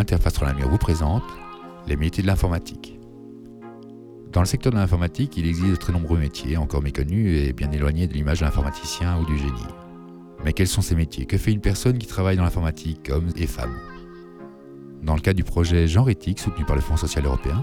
Interface Renamur vous présente les métiers de l'informatique. Dans le secteur de l'informatique, il existe de très nombreux métiers encore méconnus et bien éloignés de l'image de l'informaticien ou du génie. Mais quels sont ces métiers? Que fait une personne qui travaille dans l'informatique, hommes et femmes Dans le cadre du projet Genre éthique soutenu par le Fonds social européen,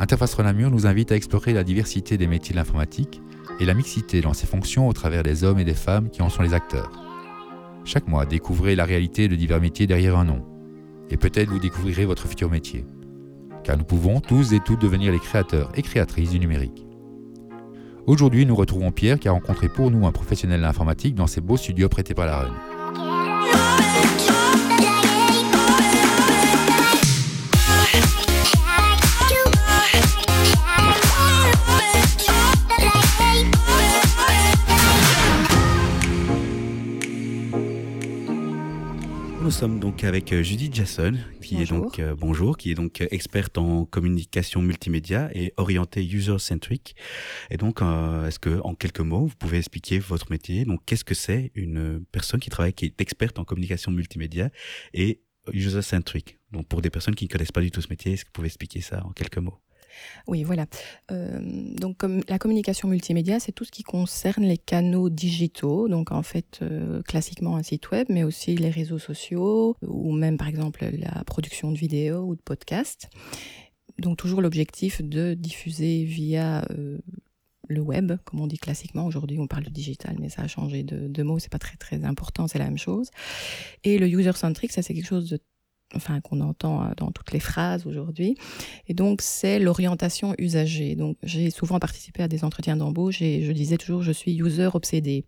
Interface Renamur nous invite à explorer la diversité des métiers de l'informatique et la mixité dans ses fonctions au travers des hommes et des femmes qui en sont les acteurs. Chaque mois, découvrez la réalité de divers métiers derrière un nom. Et peut-être vous découvrirez votre futur métier. Car nous pouvons tous et toutes devenir les créateurs et créatrices du numérique. Aujourd'hui, nous retrouvons Pierre qui a rencontré pour nous un professionnel de l'informatique dans ses beaux studios prêtés par la RUN. Sommes donc avec euh, Judith Jason, qui est donc euh, bonjour, qui est donc euh, experte en communication multimédia et orientée user-centric. Et donc, euh, est-ce que en quelques mots, vous pouvez expliquer votre métier? Donc, qu'est-ce que c'est une personne qui travaille, qui est experte en communication multimédia et user-centric? Donc, pour des personnes qui ne connaissent pas du tout ce métier, est-ce que vous pouvez expliquer ça en quelques mots? Oui, voilà. Euh, donc, la communication multimédia, c'est tout ce qui concerne les canaux digitaux. Donc, en fait, euh, classiquement un site web, mais aussi les réseaux sociaux ou même, par exemple, la production de vidéos ou de podcasts. Donc, toujours l'objectif de diffuser via euh, le web, comme on dit classiquement. Aujourd'hui, on parle de digital, mais ça a changé de, de mot. C'est pas très très important. C'est la même chose. Et le user centric, ça c'est quelque chose de enfin qu'on entend euh, dans toutes les phrases aujourd'hui. Et donc c'est l'orientation usagée. Donc j'ai souvent participé à des entretiens d'embauche et je disais toujours je suis user obsédé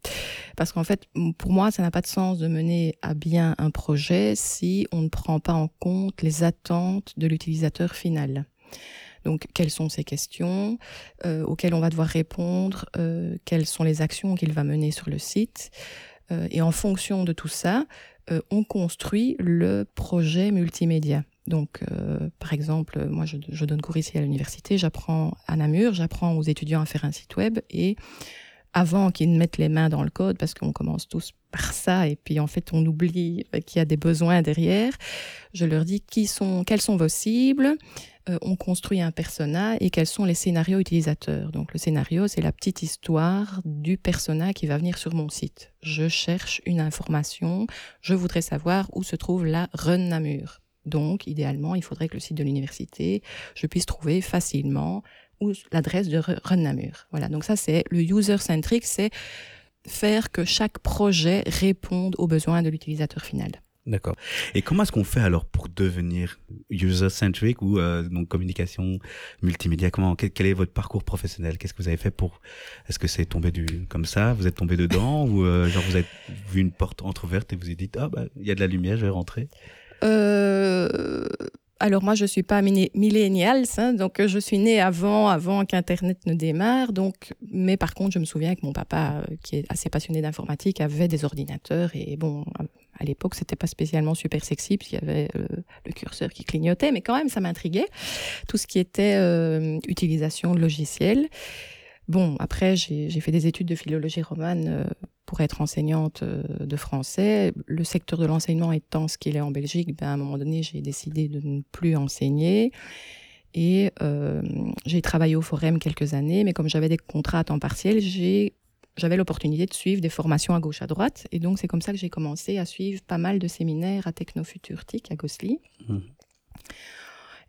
parce qu'en fait pour moi ça n'a pas de sens de mener à bien un projet si on ne prend pas en compte les attentes de l'utilisateur final. Donc, quelles sont ces questions euh, auxquelles on va devoir répondre euh, Quelles sont les actions qu'il va mener sur le site Et en fonction de tout ça, euh, on construit le projet multimédia. Donc, euh, par exemple, moi, je, je, donne cours ici à l'université, j'apprends à Namur, j'apprends aux étudiants à faire un site web et avant qu'ils ne mettent les mains dans le code, parce qu'on commence tous par ça, et puis en fait on oublie qu'il y a des besoins derrière, je leur dis qui sont, quelles sont vos cibles, euh, on construit un persona et quels sont les scénarios utilisateurs. Donc le scénario, c'est la petite histoire du persona qui va venir sur mon site. Je cherche une information, je voudrais savoir où se trouve la Run Namur. Donc, idéalement, il faudrait que le site de l'université, je puisse trouver facilement ou l'adresse de Run Namur. Voilà, donc ça c'est le user-centric, c'est faire que chaque projet réponde aux besoins de l'utilisateur final. D'accord. Et comment est-ce qu'on fait alors pour devenir user-centric ou euh, donc communication multimédia? Comment quel, quel, est votre parcours professionnel? Qu'est-ce que vous avez fait pour Est-ce que c'est tombé du comme ça Vous êtes tombé dedans ou euh, genre vous avez vu une porte entrouverte et vous avez dit ah bah il y a de la lumière, je vais rentrer? Euh alors moi, je suis pas millénial, hein, donc je suis née avant, avant qu'Internet ne démarre. Donc, mais par contre, je me souviens que mon papa, qui est assez passionné d'informatique, avait des ordinateurs et bon, à l'époque, c'était pas spécialement super sexy puisqu'il y avait euh, le curseur qui clignotait, mais quand même, ça m'intriguait. Tout ce qui était euh, utilisation de logiciels. Bon, après, j'ai fait des études de philologie romane euh, pour être enseignante euh, de français. Le secteur de l'enseignement étant ce qu'il est en Belgique, ben, à un moment donné, j'ai décidé de ne plus enseigner. Et euh, j'ai travaillé au Forum quelques années, mais comme j'avais des contrats à temps partiel, j'avais l'opportunité de suivre des formations à gauche à droite. Et donc, c'est comme ça que j'ai commencé à suivre pas mal de séminaires à Technofuturtique à Gosselies. Mmh.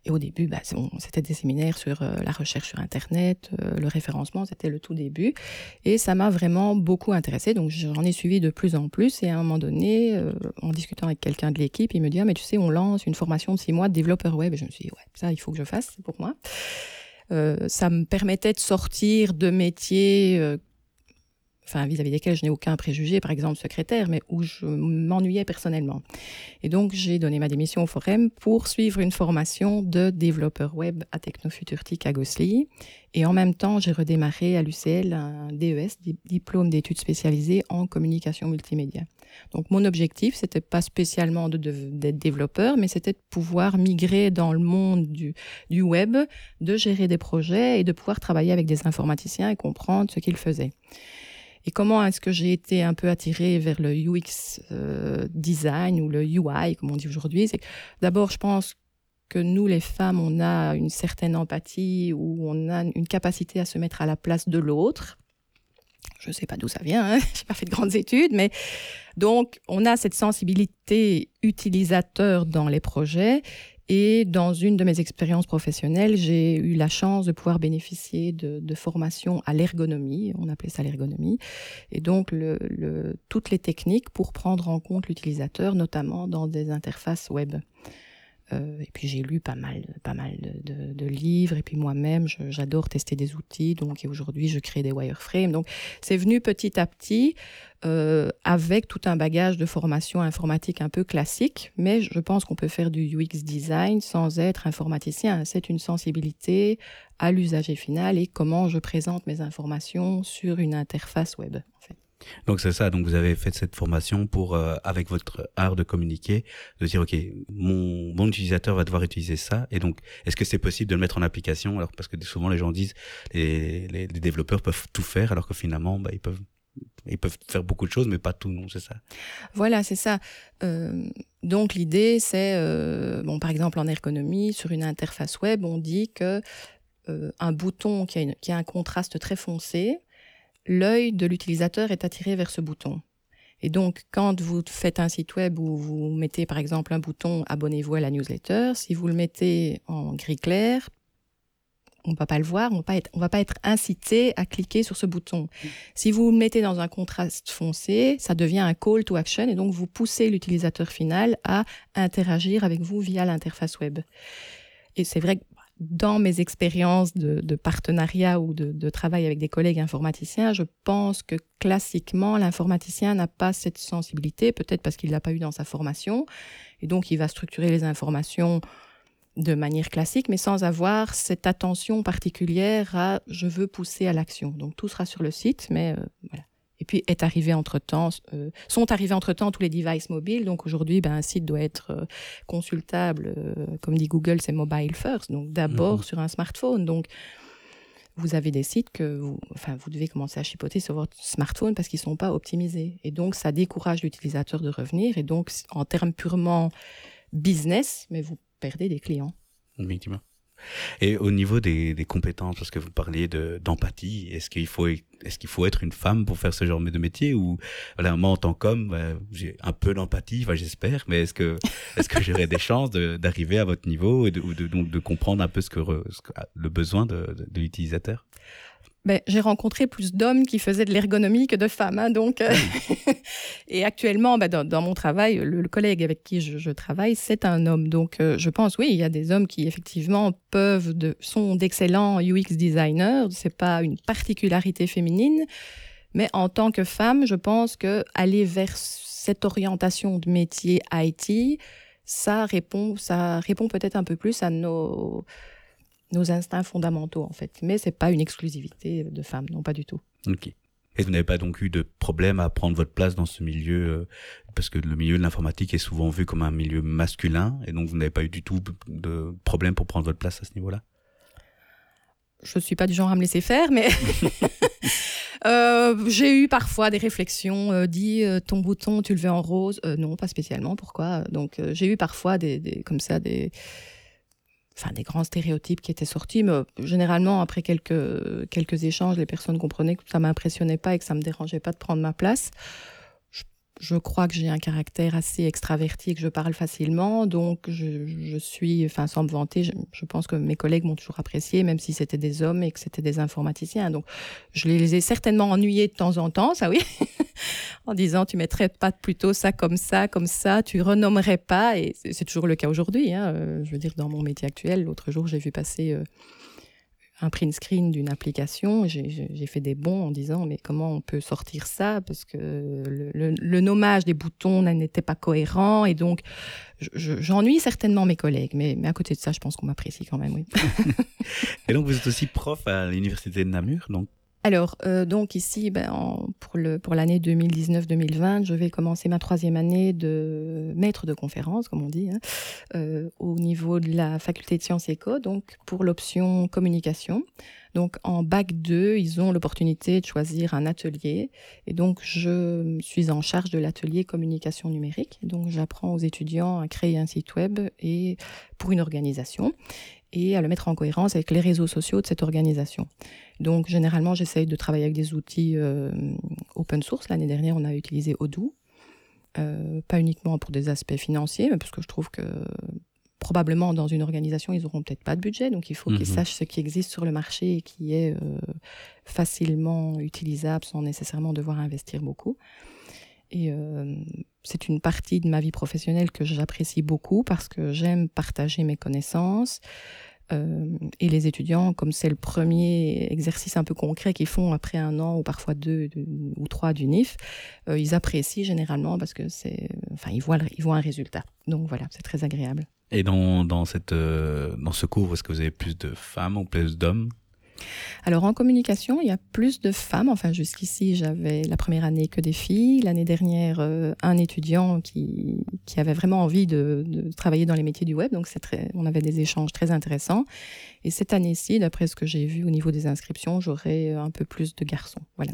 Et au début, bah, c'était des séminaires sur euh, la recherche sur Internet, euh, le référencement, c'était le tout début. Et ça m'a vraiment beaucoup intéressé. Donc j'en ai suivi de plus en plus. Et à un moment donné, euh, en discutant avec quelqu'un de l'équipe, il me dit, ah, mais tu sais, on lance une formation de six mois de développeur web. Et je me suis dit, ouais, ça, il faut que je fasse, c'est pour moi. Ça me permettait de sortir de métiers enfin vis-à-vis desquels je n'ai aucun préjugé, par exemple secrétaire, mais où je m'ennuyais personnellement. Et donc j'ai donné ma démission au Forum pour suivre une formation de développeur web à Technofuturtique à Gosselies. Et en même temps, j'ai redémarré à l'UCL un DES, diplôme d'études spécialisées en communication multimédia. Donc mon objectif, c'était pas spécialement d'être développeur, mais c'était de pouvoir migrer dans le monde du web, de gérer des projets et de pouvoir travailler avec des informaticiens et comprendre ce qu'ils faisaient. Et comment est-ce que j'ai été un peu attirée vers le UX euh, design ou le UI, comme on dit aujourd'hui? D'abord, je pense que nous, les femmes, on a une certaine empathie ou on a une capacité à se mettre à la place de l'autre. Je ne sais pas d'où ça vient, hein je n'ai pas fait de grandes études, mais donc on a cette sensibilité utilisateur dans les projets et dans une de mes expériences professionnelles, j'ai eu la chance de pouvoir bénéficier de, de formation à l'ergonomie, on appelait ça l'ergonomie, et donc le, le, toutes les techniques pour prendre en compte l'utilisateur, notamment dans des interfaces web. Euh, et puis j'ai lu pas mal, pas mal de, de, de livres. Et puis moi-même, j'adore tester des outils. Donc aujourd'hui, je crée des wireframes. Donc c'est venu petit à petit euh, avec tout un bagage de formation informatique un peu classique. Mais je pense qu'on peut faire du UX design sans être informaticien. C'est une sensibilité à l'usager final et comment je présente mes informations sur une interface web. En fait. Donc c'est ça. Donc vous avez fait cette formation pour, euh, avec votre art de communiquer, de dire ok, mon mon utilisateur va devoir utiliser ça. Et donc est-ce que c'est possible de le mettre en application? Alors parce que souvent les gens disent les, les, les développeurs peuvent tout faire, alors que finalement bah, ils peuvent ils peuvent faire beaucoup de choses, mais pas tout, non, c'est ça. Voilà, c'est ça. Euh, donc l'idée, c'est, euh, bon, par exemple en ergonomie, sur une interface web, on dit que euh, un bouton qui a, une, qui a un contraste très foncé, l'œil de l'utilisateur est attiré vers ce bouton. Et donc, quand vous faites un site web où vous mettez par exemple un bouton abonnez-vous à la newsletter, si vous le mettez en gris clair, on ne va pas le voir, on ne va pas être, incité à cliquer sur ce bouton. Si vous le mettez dans un contraste foncé, ça devient un call to action et donc vous poussez l'utilisateur final à interagir avec vous via l'interface web. Et c'est vrai que dans mes expériences de, partenariat ou de, travail avec des collègues informaticiens, je pense que classiquement, l'informaticien n'a pas cette sensibilité, peut-être parce qu'il l'a pas eu dans sa formation, et donc il va structurer les informations de manière classique, mais sans avoir cette attention particulière à je veux pousser à l'action. Donc tout sera sur le site, mais euh, voilà. Et puis est arrivé entre temps, euh, sont arrivés entre temps tous les devices mobiles. Donc aujourd'hui, ben, un site doit être euh, consultable, euh, comme dit Google, c'est mobile first. Donc d'abord mmh. sur un smartphone. Donc vous avez des sites que vous, enfin, vous devez commencer à chipoter sur votre smartphone parce qu'ils sont pas optimisés. Et donc ça décourage l'utilisateur de revenir. Et donc en termes purement business, mais vous perdez des clients. Effectivement. Et au niveau des, des compétences, parce que vous parliez d'empathie, est-ce qu'il faut est-ce qu'il faut être une femme pour faire ce genre de métier ou voilà moi en tant qu'homme bah, j'ai un peu d'empathie, enfin, j'espère, mais est-ce que est-ce que j'aurais des chances d'arriver à votre niveau et de, de, donc de comprendre un peu ce que, ce que le besoin de, de, de l'utilisateur? Ben, j'ai rencontré plus d'hommes qui faisaient de l'ergonomie que de femmes. Hein, donc, euh, et actuellement, ben, dans, mon travail, le, collègue avec qui je, travaille, c'est un homme. Donc, euh, je pense, oui, il y a des hommes qui effectivement peuvent, sont d'excellents UX designers. C'est pas une particularité féminine, mais en tant que femme, je pense que aller vers cette orientation de métier IT, ça répond, ça répond peut-être un peu plus à nos nos instincts fondamentaux en fait. Mais c'est pas une exclusivité de femmes, non pas du tout. Ok. Et vous n'avez pas donc eu de problème à prendre votre place dans ce milieu, euh, parce que le milieu de l'informatique est souvent vu comme un milieu masculin, et donc vous n'avez pas eu du tout de problème pour prendre votre place à ce niveau-là? Je suis pas du genre à me laisser faire, mais euh, j'ai eu parfois des réflexions. Euh, dis euh, ton bouton, tu le veux en rose Non, pas spécialement. Pourquoi? Donc j'ai eu parfois des, des, comme ça des enfin des grands stéréotypes qui étaient sortis, mais généralement après quelques quelques échanges, les personnes comprenaient que ça m'impressionnait pas et que ça me dérangeait pas de prendre ma place. Je, crois que j'ai un caractère assez extraverti que je parle facilement, donc je, je suis, enfin sans me vanter, je, je pense que mes collègues m'ont toujours apprécié, même si c'était des hommes et que c'était des informaticiens. Donc je les ai certainement ennuyés de temps en temps, ça oui, en disant tu mettrais pas plutôt ça comme ça, comme ça, tu renommerais pas, et c'est toujours le cas aujourd'hui. Hein. Euh, je veux dire, dans mon métier actuel, l'autre jour, j'ai vu passer euh, un print screen d'une application, j'ai fait des bons en disant mais comment on peut sortir ça? Parce que le, nommage des boutons n'était pas cohérent. Et donc j'ennuie je, certainement mes collègues, mais, à côté de ça, je pense qu'on m'apprécie quand même, et donc vous êtes aussi prof à l'université de Namur, donc alors, euh, donc ici, ben, pour l'année 2019-2020, je vais commencer ma troisième année de maître de conférence, comme on dit, hein, euh, au niveau de la faculté de sciences éco, donc pour l'option communication. Donc en bac 2, ils ont l'opportunité de choisir un atelier, et donc je suis en charge de l'atelier communication numérique. Donc j'apprends aux étudiants à créer un site web et pour une organisation et à le mettre en cohérence avec les réseaux sociaux de cette organisation. Donc généralement, j'essaye de travailler avec des outils euh, open source. L'année dernière, on a utilisé Odoo, euh, pas uniquement pour des aspects financiers, mais parce que je trouve que probablement dans une organisation, ils n'auront peut-être pas de budget, donc il faut qu'ils mhm. sachent ce qui existe sur le marché et qui est euh, facilement utilisable sans nécessairement devoir investir beaucoup. Et euh, c'est une partie de ma vie professionnelle que j'apprécie beaucoup parce que j'aime partager mes connaissances. Euh, et les étudiants, comme c'est le premier exercice un peu concret qu'ils font après un an ou parfois deux ou trois du NIF, euh, ils apprécient généralement parce que c'est, enfin, ils voient, ils voient un résultat. Donc voilà, c'est très agréable. Et dans, dans, cette, dans ce cours, est-ce que vous avez plus de femmes ou plus d'hommes? Alors en communication, il y a plus de femmes. Enfin, jusqu'ici, j'avais la première année que des filles. L'année dernière, euh, un étudiant qui, qui avait vraiment envie de, travailler dans les métiers du web. Donc, on avait des échanges très intéressants. Et cette année-ci, d'après ce que j'ai vu au niveau des inscriptions, j'aurai un peu plus de garçons. Voilà.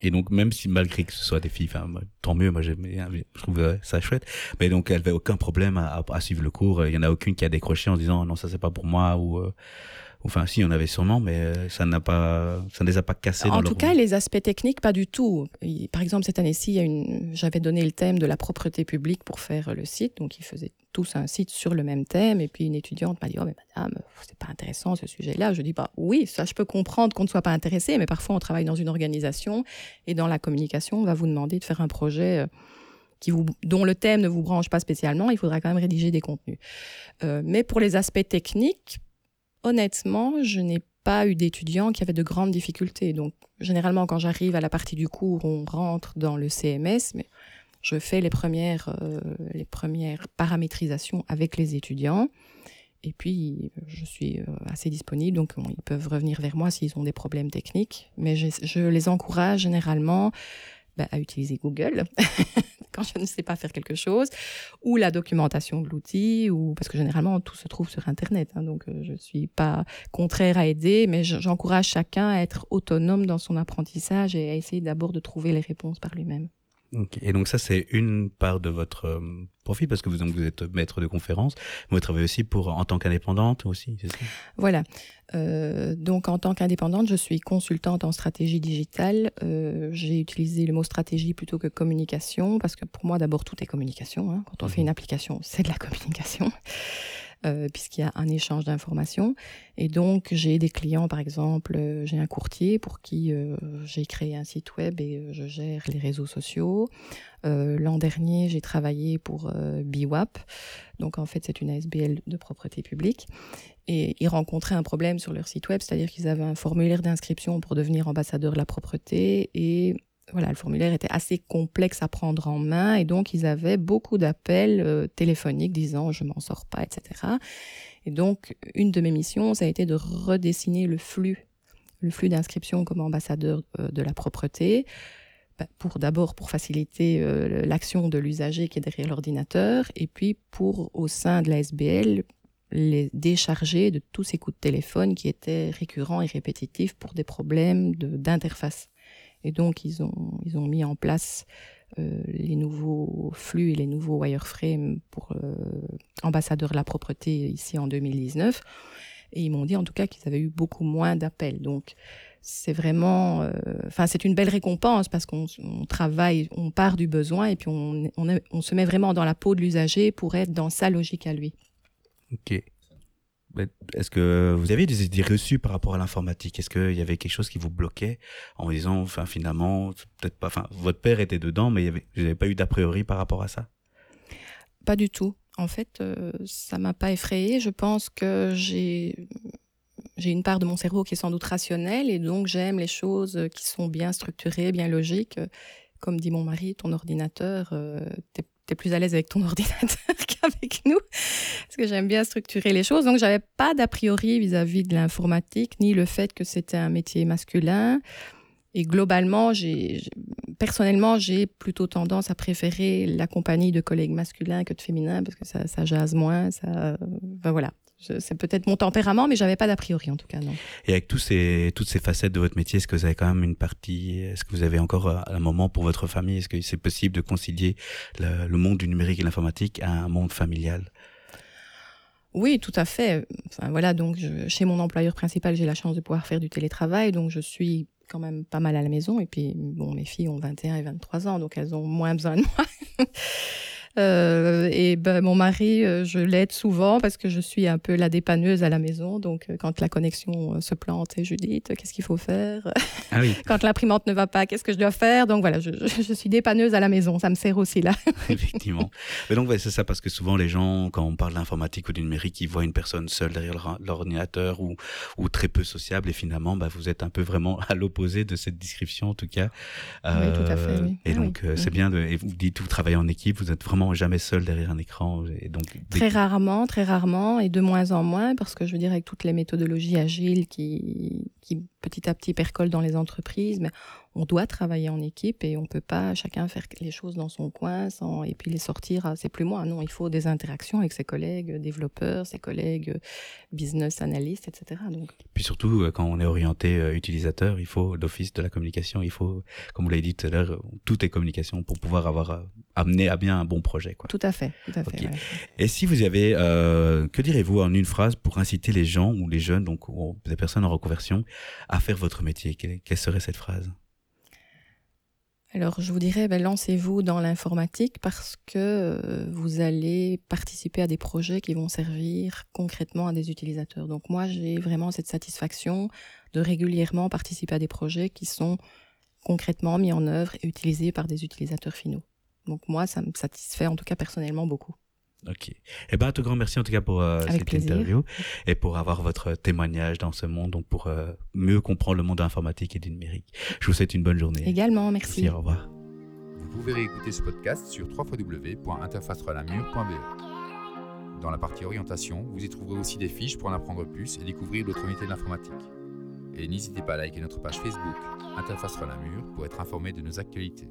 Et donc, même si malgré que ce soit des filles, enfin, tant mieux, moi, je trouve ça chouette. Mais donc, elle avait aucun problème à, suivre le cours. Il y en a aucune qui a décroché en disant non, ça c'est pas pour moi ou. Euh, Enfin, si, on avait sûrement, mais euh, ça n'a pas, ça ne les a pas cassés. En tout cas, les aspects techniques, pas du tout. Par exemple, cette année-ci, une... j'avais donné le thème de la propreté publique pour faire le site, donc ils faisaient tous un site sur le même thème. Et puis une étudiante m'a dit, oh mais madame, c'est pas intéressant ce sujet-là. Je dis, bah oui, ça je peux comprendre qu'on ne soit pas intéressé, mais parfois on travaille dans une organisation et dans la communication, on va vous demander de faire un projet. Euh, qui vous, dont le thème ne vous branche pas spécialement, il faudra quand même rédiger des contenus. Euh, mais pour les aspects techniques, honnêtement, je n'ai pas eu d'étudiants qui avaient de grandes difficultés. Donc, généralement, quand j'arrive à la partie du cours, on rentre dans le CMS, mais je fais les premières, euh, les premières paramétrisations avec les étudiants. Et puis, je suis euh, assez disponible, donc ils peuvent revenir vers moi s'ils ont des problèmes techniques. Mais je, je les encourage généralement bah, à utiliser Google quand je ne sais pas faire quelque chose, ou la documentation de l'outil, ou parce que généralement tout se trouve sur Internet. Hein, donc euh, je suis pas contraire à aider, mais j'encourage chacun à être autonome dans son apprentissage et à essayer d'abord de trouver les réponses par lui-même. Et donc ça, c'est une part de votre euh, profil parce que vous, donc, vous êtes maître de conférence. Vous travaillez aussi pour en tant qu'indépendante aussi, c'est ça? Voilà. Euh, donc en tant qu'indépendante, je suis consultante en stratégie digitale. Euh, J'ai utilisé le mot stratégie plutôt que communication parce que pour moi, d'abord, tout est communication. Hein. Quand on fait mhm. une application, c'est de la communication. Euh, puisqu'il y a un échange d'informations. Et donc, j'ai des clients, par exemple, euh, j'ai un courtier pour qui euh, j'ai créé un site web et je gère les réseaux sociaux. L'an dernier, j'ai travaillé pour BWAP. Donc, en fait, c'est une ASBL de propreté publique. Et ils rencontraient un problème sur leur site web, c'est-à-dire qu'ils avaient un formulaire d'inscription pour devenir ambassadeur de la propreté et voilà, le formulaire était assez complexe à prendre en main et donc ils avaient beaucoup d'appels euh, téléphoniques disant je m'en sors pas, etc. Et donc une de mes missions, ça a été de redessiner le flux, le flux d'inscription comme ambassadeur euh, de la propreté, bah, pour d'abord pour faciliter euh, l'action de l'usager qui est derrière l'ordinateur et puis pour au sein de la SBL les décharger de tous ces coups de téléphone qui étaient récurrents et répétitifs pour des problèmes d'interface. Et donc, ils ont, ils ont mis en place euh, les nouveaux flux et les nouveaux wireframes pour euh, de la propreté ici en 2019. Et ils m'ont dit en tout cas qu'ils avaient eu beaucoup moins d'appels. Donc, c'est vraiment, euh, enfin, c'est une belle récompense parce qu'on travaille, on part du besoin et puis on, on, on se met vraiment dans la peau de l'usager pour être dans sa logique à lui. Ok. Est-ce que vous avez des idées reçues par rapport à l'informatique? Est-ce qu'il y avait quelque chose qui vous bloquait en disant, finalement, peut-être pas, enfin, votre père était dedans, mais vous n'avez pas eu d'a priori par rapport à ça? Pas du tout. En fait, ça euh, ça m'a pas effrayé. Je pense que j'ai j'ai une part de mon cerveau qui est sans doute rationnelle et donc j'aime les choses qui sont bien structurées, bien logiques. Comme dit mon mari, ton ordinateur, euh, tu es plus à l'aise avec ton ordinateur qu'avec nous, parce que j'aime bien structurer les choses. Donc, j'avais pas d'a priori vis-à-vis de l'informatique, ni le fait que c'était un métier masculin. Et globalement, j'ai, personnellement, j'ai plutôt tendance à préférer la compagnie de collègues masculins que de féminins, parce que ça, ça jase moins, ça, ben voilà c'est peut-être mon tempérament, mais j'avais pas d'a priori en tout cas, non. Et avec tous ces, toutes ces facettes de votre métier, est-ce que vous avez quand même une partie, est-ce que vous avez encore euh, un moment pour votre famille? Est-ce que c'est possible de concilier le, monde du numérique et l'informatique à un monde familial? Oui, tout à fait. Enfin, voilà, donc chez mon employeur principal, j'ai la chance de pouvoir faire du télétravail, donc je suis quand même pas mal à la maison. Et puis, bon, mes filles ont 21 et 23 ans, donc elles ont moins besoin de moi. Euh, et ben, mon mari, euh, je l'aide souvent parce que je suis un peu la dépanneuse à la maison. Donc, euh, quand la connexion se plante, et Judith, qu'est-ce qu'il faut faire? Ah oui. Quand l'imprimante ne va pas, qu'est-ce que je dois faire? Donc voilà, je, je, suis dépanneuse à la maison. Ça me sert aussi là. Effectivement. Mais donc, ouais, c'est ça parce que souvent les gens, quand on parle d'informatique ou du numérique, ils voient une personne seule derrière l'ordinateur ou, ou très peu sociable. Et finalement, bah, vous êtes un peu vraiment à l'opposé de cette description, en tout cas. oui, tout à fait. Oui. Et ah donc, c'est mm. bien de. Et vous dites, vous travaillez en équipe, vous êtes vraiment jamais seul derrière un écran. Et donc, très rarement, très rarement, et de moins en moins, parce que je veux dire, avec toutes les méthodologies agiles qui, qui petit à petit percolent dans les entreprises, mais on doit travailler en équipe et on peut pas chacun faire les choses dans son coin sans, et puis les sortir. C'est plus moi. Non, il faut des interactions avec ses collègues développeurs, ses collègues business analystes, etc. Donc. Puis surtout, euh, quand on est orienté euh, utilisateur, il faut l'office de la communication. Il faut, comme vous l'avez dit tout à l'heure, tout est communication pour pouvoir avoir euh, amené à bien un bon projet. Quoi. Tout à fait. Tout à fait Et si vous avez, que direz-vous en une phrase pour inciter les gens ou les jeunes, donc des personnes en reconversion, à faire votre métier? Quelle serait cette phrase? Alors, je vous dirais, ben, lancez-vous dans l'informatique parce que euh, vous allez participer à des projets qui vont servir concrètement à des utilisateurs. Donc, moi, j'ai vraiment cette satisfaction de régulièrement participer à des projets qui sont concrètement mis en œuvre et utilisés par des utilisateurs finaux. Donc, moi, ça me satisfait en tout cas personnellement beaucoup. Ok. Eh ben, un tout grand merci en tout cas pour euh, cette interview et pour avoir votre témoignage dans ce monde, donc pour euh, mieux comprendre le monde informatique et du numérique. Je vous souhaite une bonne journée. Également, merci. merci au revoir. Vous pouvez réécouter ce podcast sur www.interfacerelamur.be. Dans la partie orientation, vous y trouverez aussi des fiches pour en apprendre plus et découvrir d'autres métiers de l'informatique. Et n'hésitez pas à liker notre page Facebook Interface Relamur pour être informé de nos actualités.